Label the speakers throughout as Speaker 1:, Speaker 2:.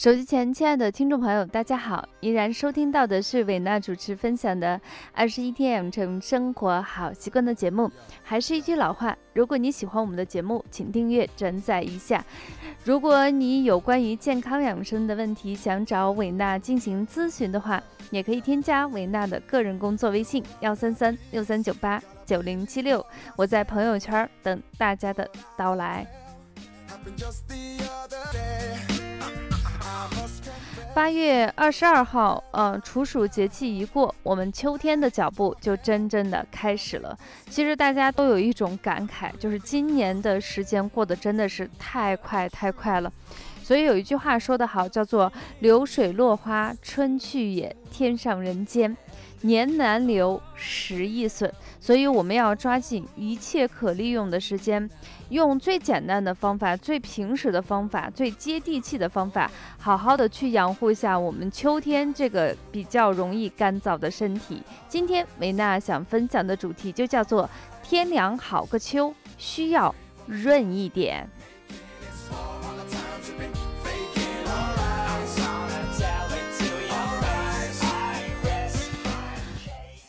Speaker 1: 手机前，亲爱的听众朋友，大家好！依然收听到的是伟娜主持分享的《二十一天养成生活好习惯》的节目。还是一句老话，如果你喜欢我们的节目，请订阅、转载一下。如果你有关于健康养生的问题，想找伟娜进行咨询的话，也可以添加伟娜的个人工作微信：幺三三六三九八九零七六。我在朋友圈等大家的到来。八月二十二号，呃，处暑节气一过，我们秋天的脚步就真正的开始了。其实大家都有一种感慨，就是今年的时间过得真的是太快太快了。所以有一句话说得好，叫做“流水落花春去也，天上人间年难留，时易损”。所以我们要抓紧一切可利用的时间，用最简单的方法、最平时的方法、最接地气的方法，好好的去养护一下我们秋天这个比较容易干燥的身体。今天维娜想分享的主题就叫做“天凉好个秋，需要润一点”。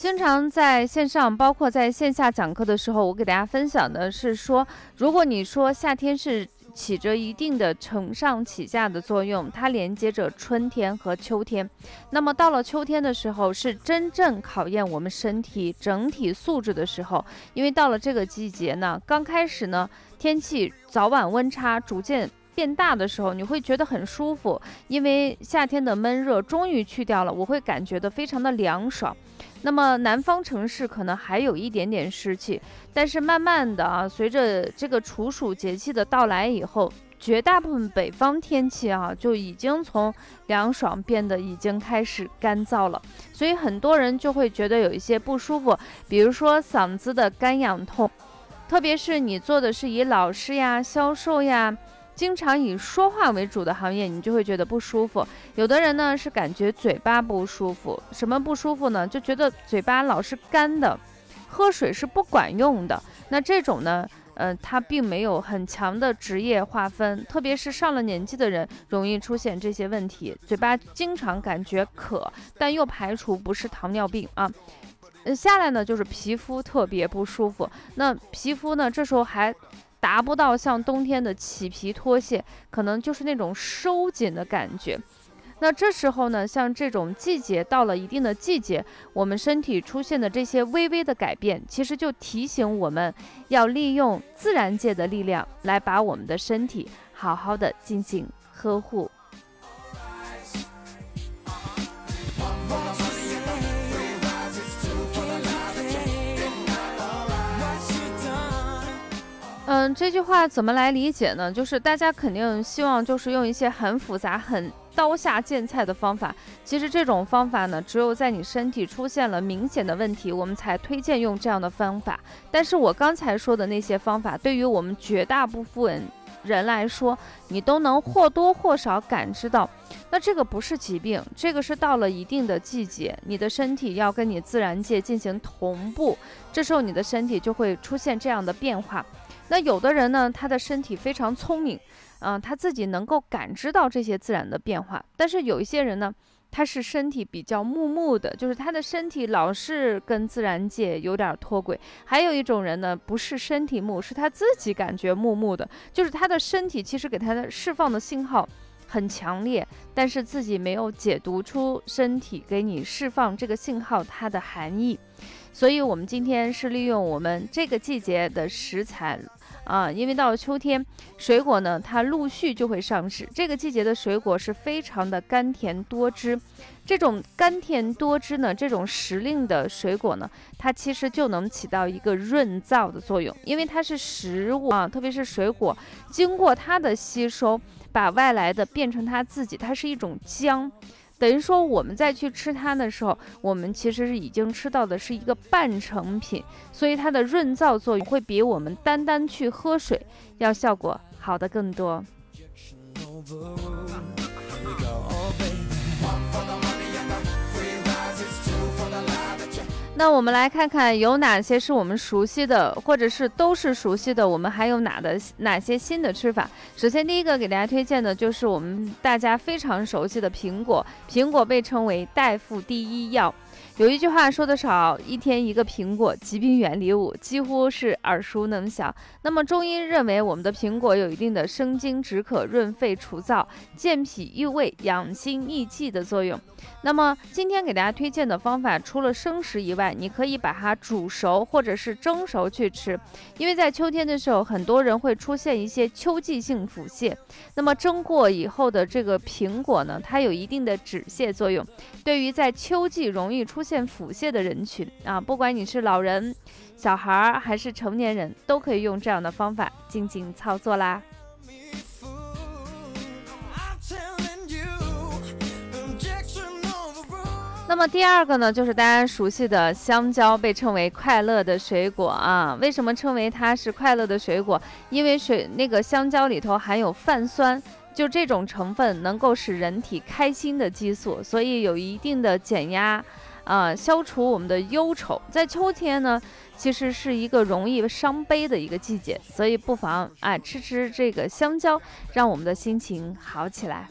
Speaker 1: 经常在线上，包括在线下讲课的时候，我给大家分享的是说，如果你说夏天是起着一定的承上启下的作用，它连接着春天和秋天，那么到了秋天的时候，是真正考验我们身体整体素质的时候，因为到了这个季节呢，刚开始呢，天气早晚温差逐渐变大的时候，你会觉得很舒服，因为夏天的闷热终于去掉了，我会感觉的非常的凉爽。那么南方城市可能还有一点点湿气，但是慢慢的啊，随着这个处暑节气的到来以后，绝大部分北方天气啊就已经从凉爽变得已经开始干燥了，所以很多人就会觉得有一些不舒服，比如说嗓子的干痒痛，特别是你做的是以老师呀、销售呀。经常以说话为主的行业，你就会觉得不舒服。有的人呢是感觉嘴巴不舒服，什么不舒服呢？就觉得嘴巴老是干的，喝水是不管用的。那这种呢，呃，它并没有很强的职业划分，特别是上了年纪的人容易出现这些问题。嘴巴经常感觉渴，但又排除不是糖尿病啊。呃，下来呢就是皮肤特别不舒服。那皮肤呢这时候还。达不到像冬天的起皮脱屑，可能就是那种收紧的感觉。那这时候呢，像这种季节到了一定的季节，我们身体出现的这些微微的改变，其实就提醒我们要利用自然界的力量来把我们的身体好好的进行呵护。这句话怎么来理解呢？就是大家肯定希望就是用一些很复杂、很刀下见菜的方法。其实这种方法呢，只有在你身体出现了明显的问题，我们才推荐用这样的方法。但是我刚才说的那些方法，对于我们绝大部分人来说，你都能或多或少感知到。那这个不是疾病，这个是到了一定的季节，你的身体要跟你自然界进行同步，这时候你的身体就会出现这样的变化。那有的人呢，他的身体非常聪明，嗯，他自己能够感知到这些自然的变化。但是有一些人呢，他是身体比较木木的，就是他的身体老是跟自然界有点脱轨。还有一种人呢，不是身体木，是他自己感觉木木的，就是他的身体其实给他的释放的信号很强烈，但是自己没有解读出身体给你释放这个信号它的含义。所以，我们今天是利用我们这个季节的食材。啊，因为到了秋天，水果呢，它陆续就会上市。这个季节的水果是非常的甘甜多汁，这种甘甜多汁呢，这种时令的水果呢，它其实就能起到一个润燥的作用，因为它是食物啊，特别是水果，经过它的吸收，把外来的变成它自己，它是一种浆。等于说，我们再去吃它的时候，我们其实是已经吃到的是一个半成品，所以它的润燥作用会比我们单单去喝水要效果好的更多。那我们来看看有哪些是我们熟悉的，或者是都是熟悉的，我们还有哪的哪些新的吃法？首先，第一个给大家推荐的就是我们大家非常熟悉的苹果，苹果被称为大夫第一药。有一句话说得少，一天一个苹果，疾病远离我，几乎是耳熟能详。那么中医认为，我们的苹果有一定的生津止渴、润肺除燥、健脾益胃、养心益气的作用。那么今天给大家推荐的方法，除了生食以外，你可以把它煮熟或者是蒸熟去吃。因为在秋天的时候，很多人会出现一些秋季性腹泻。那么蒸过以后的这个苹果呢，它有一定的止泻作用。对于在秋季容易出现现腹泻的人群啊，不管你是老人、小孩儿还是成年人，都可以用这样的方法进行操作啦。那么第二个呢，就是大家熟悉的香蕉，被称为快乐的水果啊。为什么称为它是快乐的水果？因为水那个香蕉里头含有泛酸，就这种成分能够使人体开心的激素，所以有一定的减压啊，消除我们的忧愁。在秋天呢，其实是一个容易伤悲的一个季节，所以不妨啊吃吃这个香蕉，让我们的心情好起来。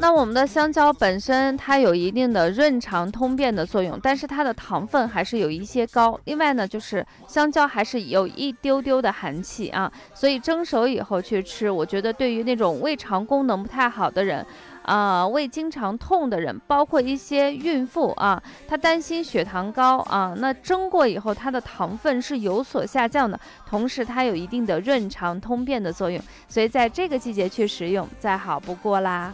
Speaker 1: 那我们的香蕉本身它有一定的润肠通便的作用，但是它的糖分还是有一些高。另外呢，就是香蕉还是有一丢丢的寒气啊，所以蒸熟以后去吃，我觉得对于那种胃肠功能不太好的人。啊，胃经常痛的人，包括一些孕妇啊，她担心血糖高啊，那蒸过以后，它的糖分是有所下降的，同时它有一定的润肠通便的作用，所以在这个季节去食用，再好不过啦。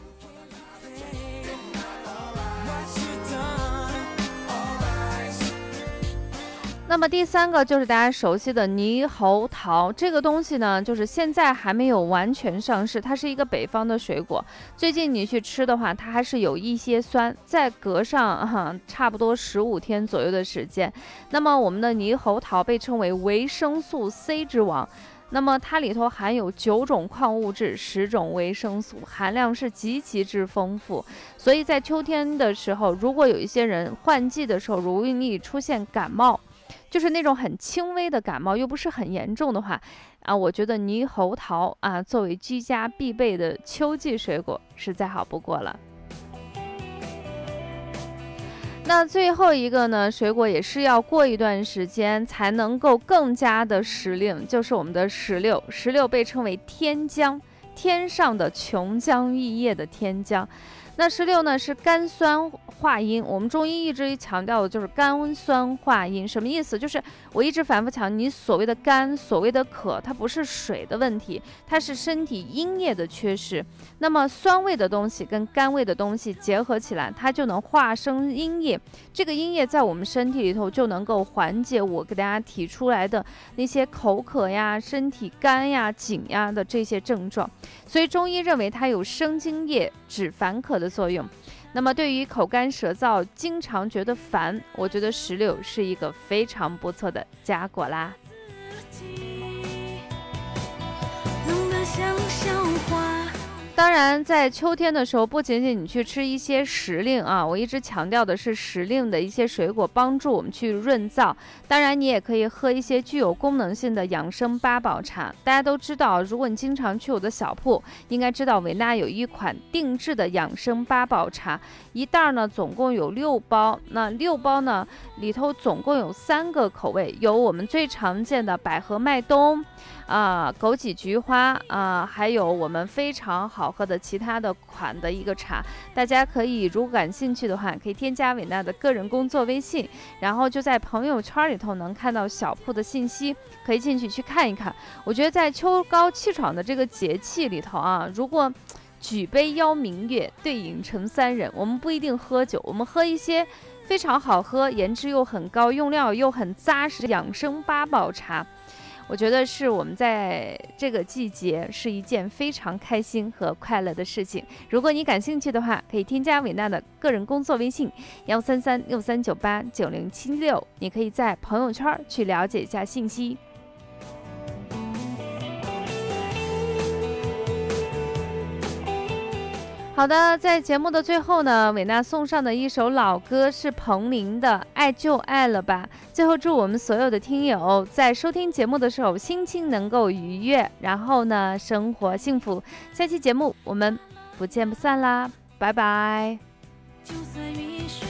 Speaker 1: 那么第三个就是大家熟悉的猕猴桃，这个东西呢，就是现在还没有完全上市，它是一个北方的水果。最近你去吃的话，它还是有一些酸，再隔上哈差不多十五天左右的时间。那么我们的猕猴桃被称为维生素 C 之王，那么它里头含有九种矿物质、十种维生素，含量是极其之丰富。所以在秋天的时候，如果有一些人换季的时候容易出现感冒。就是那种很轻微的感冒，又不是很严重的话，啊，我觉得猕猴桃啊，作为居家必备的秋季水果是再好不过了。那最后一个呢，水果也是要过一段时间才能够更加的时令，就是我们的石榴。石榴被称为天姜，天上的琼浆玉液的天姜。那十六呢是甘酸化阴，我们中医一直强调的就是甘酸化阴，什么意思？就是我一直反复强调，你所谓的甘，所谓的渴，它不是水的问题，它是身体阴液的缺失。那么酸味的东西跟甘味的东西结合起来，它就能化生阴液，这个阴液在我们身体里头就能够缓解我给大家提出来的那些口渴呀、身体干呀、紧呀的这些症状。所以中医认为它有生津液、止烦渴的。作用，那么对于口干舌燥、经常觉得烦，我觉得石榴是一个非常不错的佳果啦。当然，在秋天的时候，不仅仅你去吃一些时令啊，我一直强调的是时令的一些水果，帮助我们去润燥。当然，你也可以喝一些具有功能性的养生八宝茶。大家都知道，如果你经常去我的小铺，应该知道维纳有一款定制的养生八宝茶，一袋呢总共有六包，那六包呢里头总共有三个口味，有我们最常见的百合麦冬。啊，枸杞菊花啊，还有我们非常好喝的其他的款的一个茶，大家可以如果感兴趣的话，可以添加伟娜的个人工作微信，然后就在朋友圈里头能看到小铺的信息，可以进去去看一看。我觉得在秋高气爽的这个节气里头啊，如果举杯邀明月，对影成三人，我们不一定喝酒，我们喝一些非常好喝、颜值又很高、用料又很扎实养生八宝茶。我觉得是我们在这个季节是一件非常开心和快乐的事情。如果你感兴趣的话，可以添加伟娜的个人工作微信幺三三六三九八九零七六，你可以在朋友圈去了解一下信息。好的，在节目的最后呢，伟娜送上的一首老歌是彭羚的《爱就爱了吧》。最后祝我们所有的听友在收听节目的时候心情能够愉悦，然后呢生活幸福。下期节目我们不见不散啦，拜拜。
Speaker 2: 就算雨水